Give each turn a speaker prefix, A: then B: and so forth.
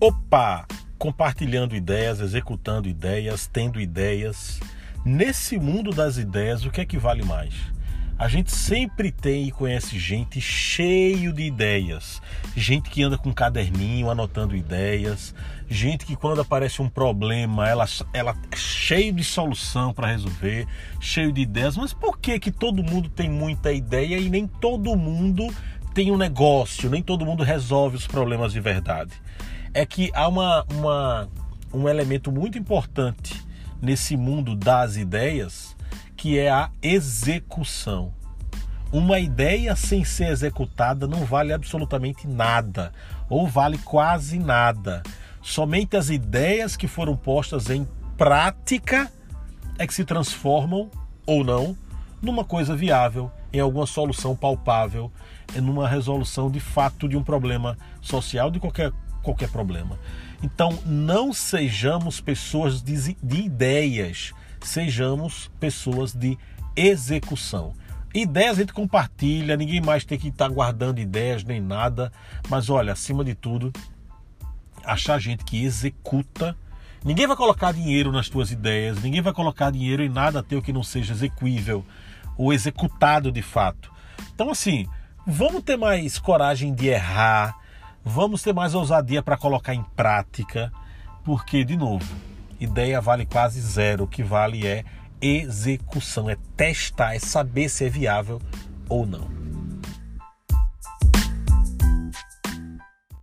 A: Opa! Compartilhando ideias, executando ideias, tendo ideias. Nesse mundo das ideias, o que é que vale mais? A gente sempre tem e conhece gente cheio de ideias. Gente que anda com um caderninho anotando ideias. Gente que quando aparece um problema, ela, ela é cheio de solução para resolver, cheio de ideias. Mas por que que todo mundo tem muita ideia e nem todo mundo tem um negócio, nem todo mundo resolve os problemas de verdade? é que há uma, uma, um elemento muito importante nesse mundo das ideias, que é a execução. Uma ideia sem ser executada não vale absolutamente nada, ou vale quase nada. Somente as ideias que foram postas em prática é que se transformam ou não numa coisa viável, em alguma solução palpável, numa resolução de fato de um problema social de qualquer qualquer problema. Então, não sejamos pessoas de, de ideias, sejamos pessoas de execução. Ideias a gente compartilha, ninguém mais tem que estar guardando ideias nem nada, mas olha, acima de tudo, achar gente que executa. Ninguém vai colocar dinheiro nas tuas ideias, ninguém vai colocar dinheiro em nada teu que não seja execuível ou executado de fato. Então, assim, vamos ter mais coragem de errar, Vamos ter mais ousadia para colocar em prática, porque, de novo, ideia vale quase zero. O que vale é execução, é testar, é saber se é viável ou não.